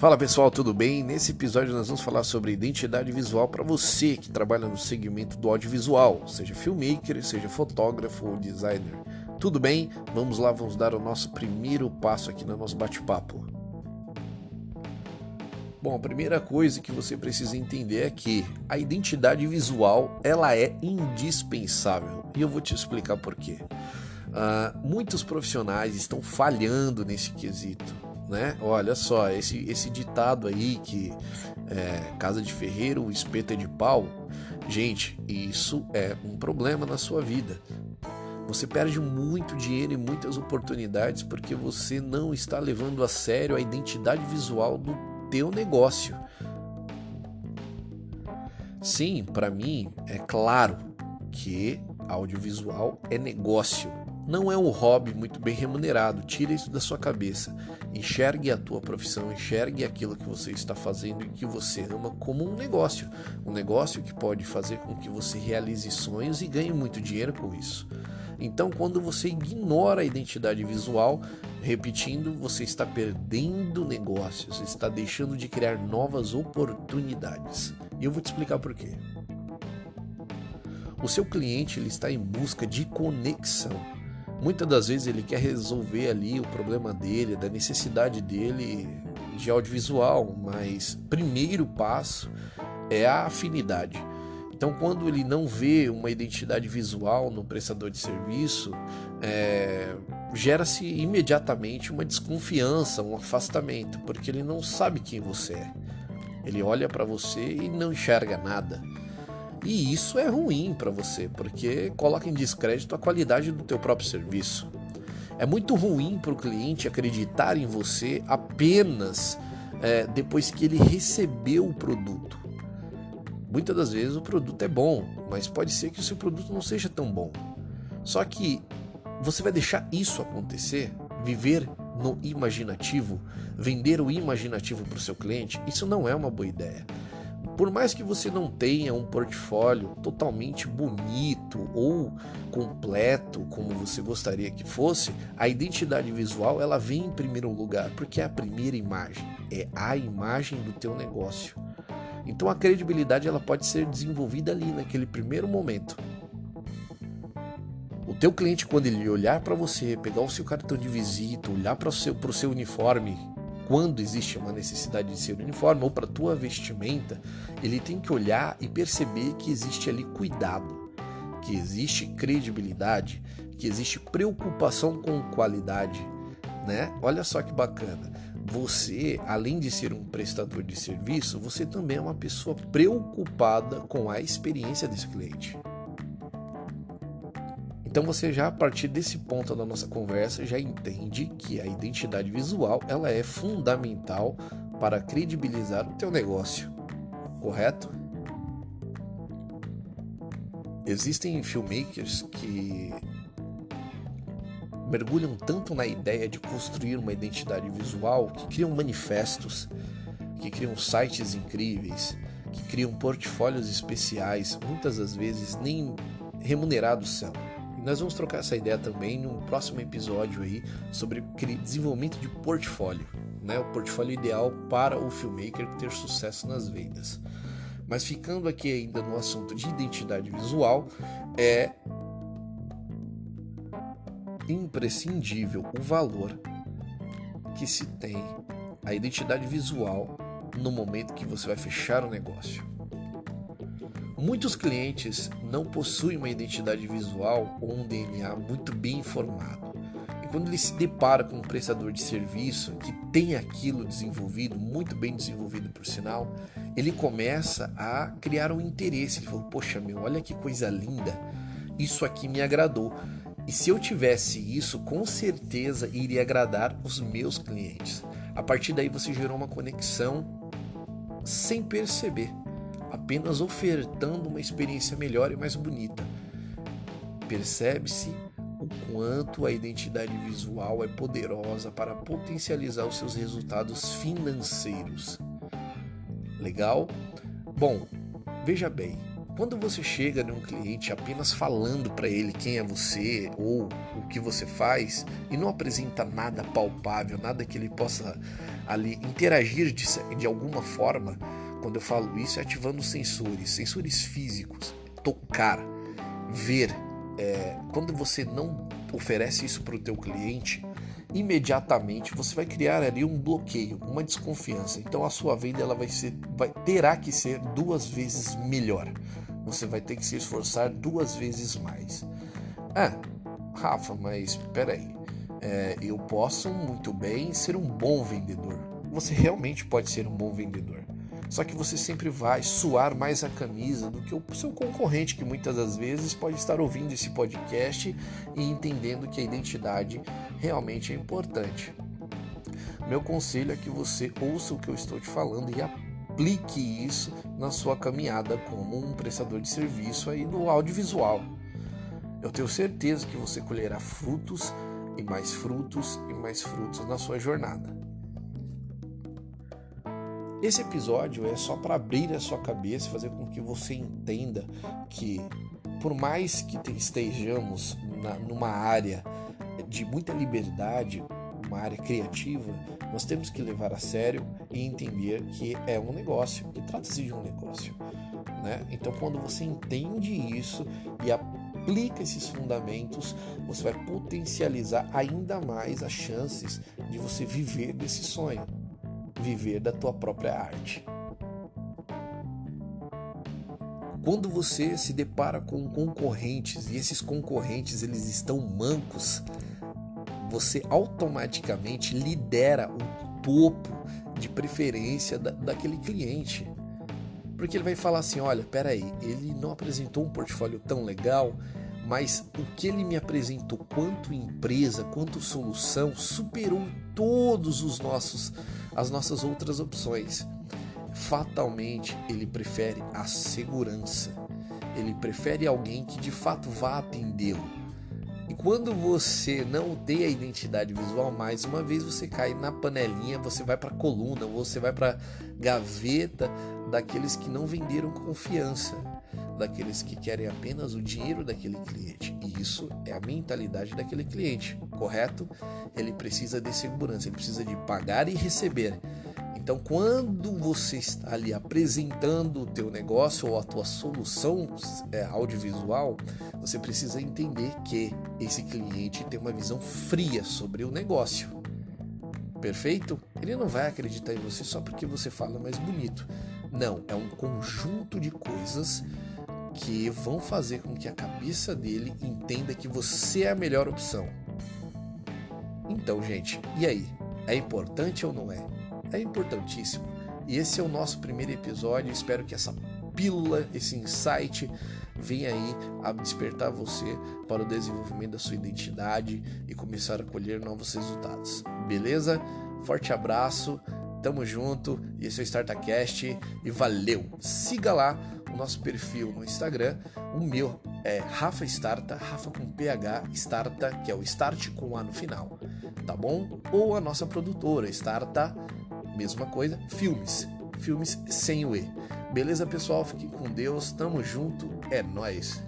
Fala pessoal, tudo bem? Nesse episódio nós vamos falar sobre identidade visual para você que trabalha no segmento do audiovisual, seja filmmaker, seja fotógrafo ou designer. Tudo bem? Vamos lá, vamos dar o nosso primeiro passo aqui no nosso bate-papo. Bom, a primeira coisa que você precisa entender é que a identidade visual ela é indispensável e eu vou te explicar por quê. Uh, muitos profissionais estão falhando nesse quesito né? Olha só, esse, esse ditado aí que é, casa de ferreiro, o espeto é de pau. Gente, isso é um problema na sua vida. Você perde muito dinheiro e muitas oportunidades porque você não está levando a sério a identidade visual do teu negócio. Sim, para mim é claro que audiovisual é negócio não é um hobby muito bem remunerado. Tira isso da sua cabeça. Enxergue a tua profissão, enxergue aquilo que você está fazendo e que você ama como um negócio. Um negócio que pode fazer com que você realize sonhos e ganhe muito dinheiro com isso. Então, quando você ignora a identidade visual, repetindo, você está perdendo negócios, está deixando de criar novas oportunidades. E eu vou te explicar por quê. O seu cliente ele está em busca de conexão. Muitas das vezes ele quer resolver ali o problema dele, da necessidade dele de audiovisual, mas primeiro passo é a afinidade. Então, quando ele não vê uma identidade visual no prestador de serviço, é, gera-se imediatamente uma desconfiança, um afastamento, porque ele não sabe quem você é. Ele olha para você e não enxerga nada. E isso é ruim para você, porque coloca em descrédito a qualidade do teu próprio serviço. É muito ruim para o cliente acreditar em você apenas é, depois que ele recebeu o produto. Muitas das vezes o produto é bom, mas pode ser que o seu produto não seja tão bom. Só que você vai deixar isso acontecer, viver no imaginativo, vender o imaginativo para o seu cliente, isso não é uma boa ideia. Por mais que você não tenha um portfólio totalmente bonito ou completo como você gostaria que fosse, a identidade visual ela vem em primeiro lugar, porque é a primeira imagem, é a imagem do teu negócio. Então a credibilidade ela pode ser desenvolvida ali naquele primeiro momento. O teu cliente quando ele olhar para você, pegar o seu cartão de visita, olhar para o seu, seu uniforme quando existe uma necessidade de ser uniforme ou para tua vestimenta, ele tem que olhar e perceber que existe ali cuidado, que existe credibilidade, que existe preocupação com qualidade, né? Olha só que bacana. Você, além de ser um prestador de serviço, você também é uma pessoa preocupada com a experiência desse cliente. Então você já a partir desse ponto da nossa conversa já entende que a identidade visual ela é fundamental para credibilizar o teu negócio, correto? Existem filmmakers que mergulham tanto na ideia de construir uma identidade visual que criam manifestos, que criam sites incríveis, que criam portfólios especiais, muitas das vezes nem remunerados são nós vamos trocar essa ideia também no próximo episódio aí sobre desenvolvimento de portfólio, né? O portfólio ideal para o filmmaker ter sucesso nas vendas. Mas ficando aqui ainda no assunto de identidade visual, é imprescindível o valor que se tem a identidade visual no momento que você vai fechar o negócio. Muitos clientes não possuem uma identidade visual ou um DNA muito bem informado. E quando ele se depara com um prestador de serviço que tem aquilo desenvolvido, muito bem desenvolvido por sinal, ele começa a criar um interesse. Ele fala: Poxa, meu, olha que coisa linda, isso aqui me agradou. E se eu tivesse isso, com certeza iria agradar os meus clientes. A partir daí você gerou uma conexão sem perceber apenas ofertando uma experiência melhor e mais bonita. Percebe-se o quanto a identidade visual é poderosa para potencializar os seus resultados financeiros. Legal? Bom, veja bem, Quando você chega num cliente apenas falando para ele quem é você ou o que você faz e não apresenta nada palpável, nada que ele possa ali interagir de, de alguma forma, quando eu falo isso é ativando sensores, sensores físicos, tocar, ver. É, quando você não oferece isso para o teu cliente, imediatamente você vai criar ali um bloqueio, uma desconfiança. Então a sua venda ela vai ser, vai, terá que ser duas vezes melhor. Você vai ter que se esforçar duas vezes mais. Ah, Rafa, mas peraí, é, eu posso muito bem ser um bom vendedor. Você realmente pode ser um bom vendedor. Só que você sempre vai suar mais a camisa do que o seu concorrente, que muitas das vezes pode estar ouvindo esse podcast e entendendo que a identidade realmente é importante. Meu conselho é que você ouça o que eu estou te falando e aplique isso na sua caminhada como um prestador de serviço aí no audiovisual. Eu tenho certeza que você colherá frutos e mais frutos e mais frutos na sua jornada. Esse episódio é só para abrir a sua cabeça e fazer com que você entenda que, por mais que estejamos na, numa área de muita liberdade, uma área criativa, nós temos que levar a sério e entender que é um negócio, que trata-se de um negócio. Né? Então, quando você entende isso e aplica esses fundamentos, você vai potencializar ainda mais as chances de você viver desse sonho viver da tua própria arte. Quando você se depara com concorrentes e esses concorrentes eles estão mancos, você automaticamente lidera o topo de preferência da, daquele cliente. Porque ele vai falar assim: olha, peraí, ele não apresentou um portfólio tão legal, mas o que ele me apresentou quanto empresa, quanto solução, superou todos os nossos as nossas outras opções. Fatalmente, ele prefere a segurança. Ele prefere alguém que de fato vá atendê-lo. E quando você não tem a identidade visual, mais uma vez você cai na panelinha, você vai para a coluna, você vai para gaveta daqueles que não venderam confiança, daqueles que querem apenas o dinheiro daquele cliente. E isso é a mentalidade daquele cliente, correto? Ele precisa de segurança, ele precisa de pagar e receber. Então, quando você está ali apresentando o teu negócio ou a tua solução é, audiovisual, você precisa entender que esse cliente tem uma visão fria sobre o negócio. Perfeito? Ele não vai acreditar em você só porque você fala mais bonito. Não, é um conjunto de coisas que vão fazer com que a cabeça dele entenda que você é a melhor opção. Então, gente, e aí? É importante ou não é? É importantíssimo. E esse é o nosso primeiro episódio. Espero que essa pílula, esse insight venha aí a despertar você para o desenvolvimento da sua identidade e começar a colher novos resultados. Beleza? Forte abraço, tamo junto. Esse é o StartaCast e valeu! Siga lá o nosso perfil no Instagram. O meu é Rafa Starta, Rafa com PH, Starta, que é o Start com A no final, tá bom? Ou a nossa produtora, Starta, mesma coisa, Filmes, Filmes sem o E. Beleza, pessoal? Fiquem com Deus, tamo junto, é nós.